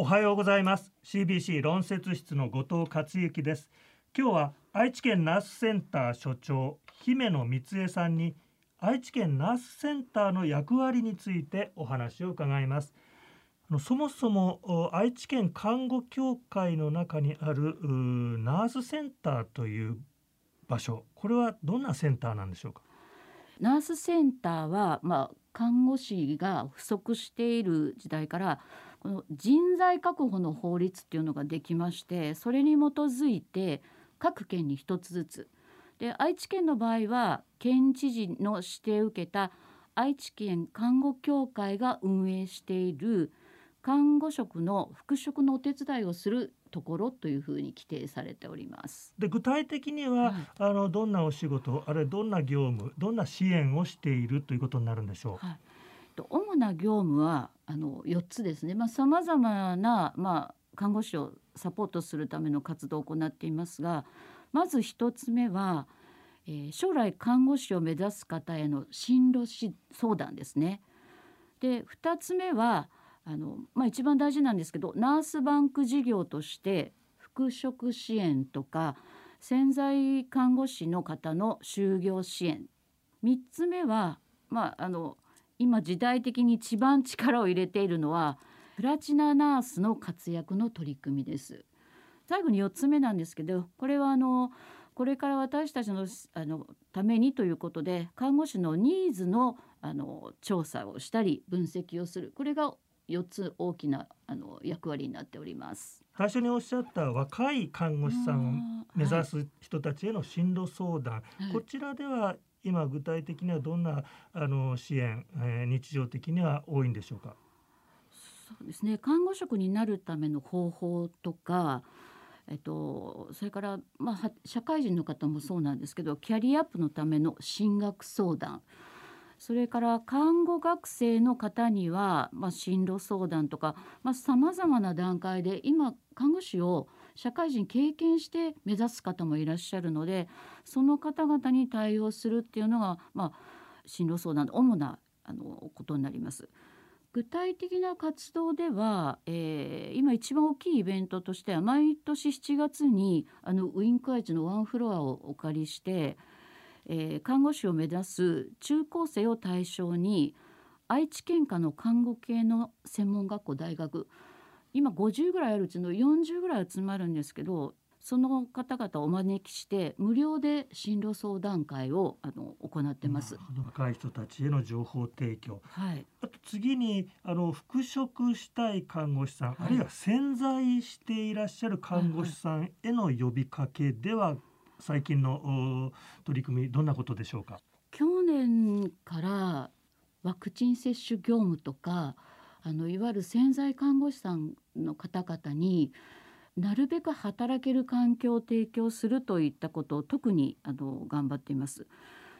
おはようございます。CBC 論説室の後藤克之です。今日は愛知県ナースセンター所長姫野光恵さんに愛知県ナースセンターの役割についてお話を伺います。そもそも愛知県看護協会の中にあるナースセンターという場所これはどんなセンターなんでしょうか？ナースセンターは、まあ、看護師が不足している時代からこの人材確保の法律っていうのができましてそれに基づいて各県に1つずつ。で愛知県の場合は県知事の指定を受けた愛知県看護協会が運営している看護職の復職のお手伝いをするところというふうに規定されております。で具体的には、はい、あのどんなお仕事あるいはどんな業務どんな支援をしているということになるんでしょう？はい、主な業務はあの4つですね。まあ様々なまあ看護師をサポートするための活動を行っていますが、まず1つ目は、えー、将来看護師を目指す方への進路相談ですね。で2つ目はあの、まあ、一番大事なんですけどナースバンク事業として復職支援とか潜在看護師の方の就業支援3つ目は、まあ、あの今時代的に一番力を入れているのはプラチナナースの活躍の取り組みです。最後に4つ目なんですけどこれはあのこれから私たちのあのためにということで看護師のニーズのあの調査をしたり分析をするこれが4つ大きなあの役割になっております。最初におっしゃった若い看護師さんを目指す人たちへの進路相談、はい、こちらでは今具体的にはどんなあの支援、えー、日常的には多いんでしょうか？そうですね。看護職になるための方法とかえっと、それから、まあ、社会人の方もそうなんですけどキャリアアップのための進学相談それから看護学生の方には、まあ、進路相談とかさまざ、まな段階で今看護師を社会人経験して目指す方もいらっしゃるのでその方々に対応するっていうのが、まあ、進路相談の主なあのことになります。具体的な活動では、えー、今一番大きいイベントとしては毎年7月にあのウィンクアイチのワンフロアをお借りしてえー、看護師を目指す中高生を対象に愛知県下の看護系の専門学校大学今50ぐらいあるうちの40ぐらい集まるんですけどその方々をお招きして無料で進路相談会をあの行ってます。若い人たちへの情報提供。はい。あと次にあの復職したい看護師さん、はい、あるいは潜在していらっしゃる看護師さんへの呼びかけでは最近の取り組みどんなことでしょうか？去年からワクチン接種業務とかあのいわゆる潜在看護師さんの方々になるべく働ける環境を提供するといったことを特にあの頑張っています。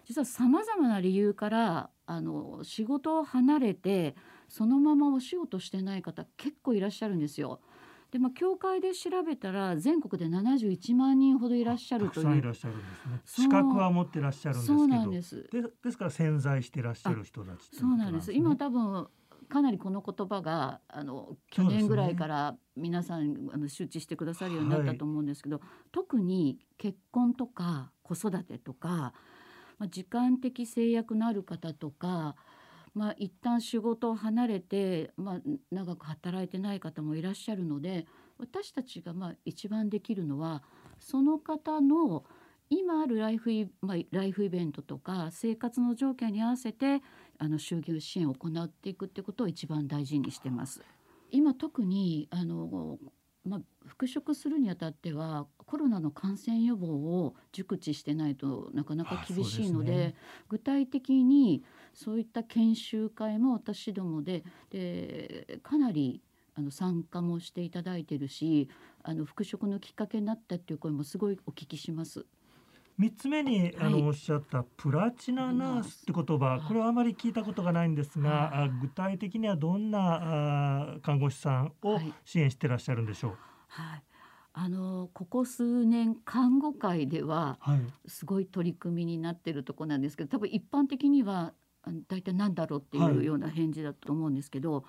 実はさまざまな理由からあの仕事を離れてそのままお仕事してない方結構いらっしゃるんですよ。でまあ教会で調べたら全国で71万人ほどいらっしゃるという。いらっしゃるんですね。資格は持ってらっしゃるんですけど。そうなんです。でですから潜在していらっしゃる人たち、ね、そうなんです。今多分かなりこの言葉があの去年ぐらいから皆さん、あの周知してくださるようになったと思うんですけど、はい、特に結婚とか子育てとか、まあ、時間的制約のある方とかまあ、一旦仕事を離れて、まあ、長く働いてない方もいらっしゃるので私たちがまあ一番できるのはその方の今あるライフイ,、まあ、ライフイベントとか生活の条件に合わせてあの就業支援を行っていくってことを一番大事にしてます。今特にあのまあ、復職するにあたってはコロナの感染予防を熟知してないとなかなか厳しいので、ね、具体的にそういった研修会も私どもででかなりあの参加もしていただいてるしあの復職のきっかけになったっていう声もすごいお聞きします。3つ目にあのおっしゃったプラチナナースって言葉。これはあまり聞いたことがないんですが具体的にはどんな看護師さんを支援してらっしゃるんでしょう、はい。あのここ数年看護界ではすごい取り組みになってるとこなんですけど多分一般的には大体何だろうっていうような返事だと思うんですけど、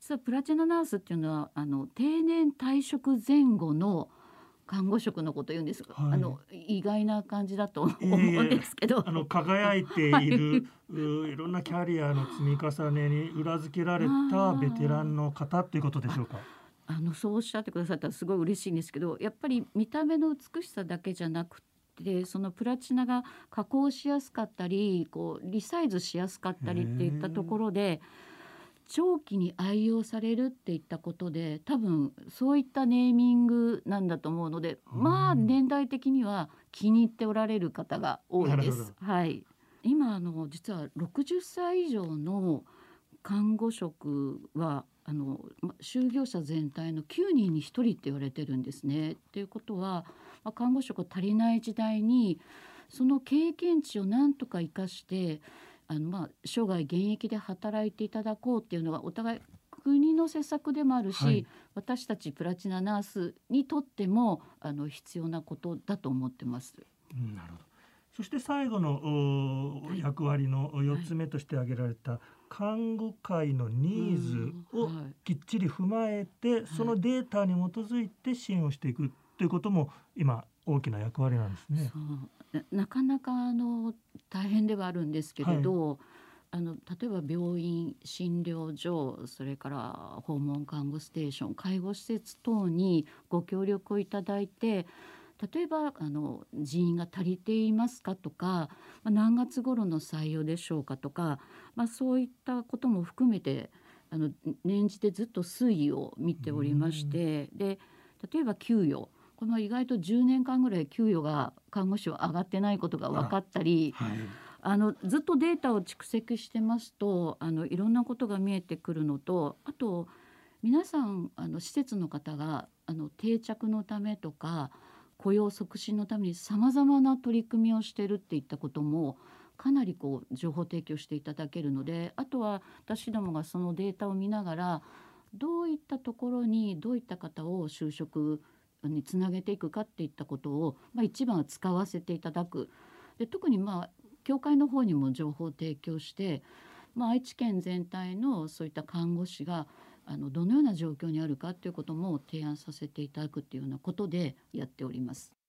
実はプラチナナースっていうのはあの定年退職前後の看護職のことを言うんです、はい、あの意外な感じだと思うんですけど、あの輝いている、はい、いろんなキャリアの積み重ねに裏付けられたベテランの方ということでしょうか？あのそうおっしゃってくださったらすごい嬉しいんですけどやっぱり見た目の美しさだけじゃなくてそのプラチナが加工しやすかったりこうリサイズしやすかったりっていったところで長期に愛用されるっていったことで多分そういったネーミングなんだと思うのでまあ年代的には気に入っておられる方が多いです。はい、今あの実は60歳以上の看護職はあの就業者全体の9人に1人って言われてるんですね。ということは、まあ、看護職足りない時代にその経験値をなんとか生かしてあの、まあ、生涯現役で働いていただこうっていうのがお互い国の施策でもあるし、はい、私たちプラチナナースにとってもあの必要なことだと思ってます。なるほど。そして最後の、はい、役割の4つ目として挙げられた、看護界のニーズをきっちり踏まえて、そのデータに基づいて支援をしていくということも今大きな役割なんですね。なかなかあの大変ではあるんですけれど、はい、あの例えば病院診療所それから訪問看護ステーション介護施設等にご協力をいただいて例えばあの人員が足りていますかとか、まあ、何月頃の採用でしょうかとか、まあ、そういったことも含めてあの年次でずっと推移を見ておりましてで例えば給与この意外と10年間ぐらい給与が看護師は上がってないことが分かったり。はいあのずっとデータを蓄積してますとあのいろんなことが見えてくるのとあと皆さんあの施設の方があの定着のためとか雇用促進のためにさまざまな取り組みをしてるっていったこともかなりこう情報提供していただけるのであとは私どもがそのデータを見ながらどういったところにどういった方を就職につなげていくかっていったことを、まあ、一番は使わせていただくで特にまあ教会の方にも情報を提供して、まあ、愛知県全体のそういった看護師があのどのような状況にあるかということも提案させていただくというようなことでやっております。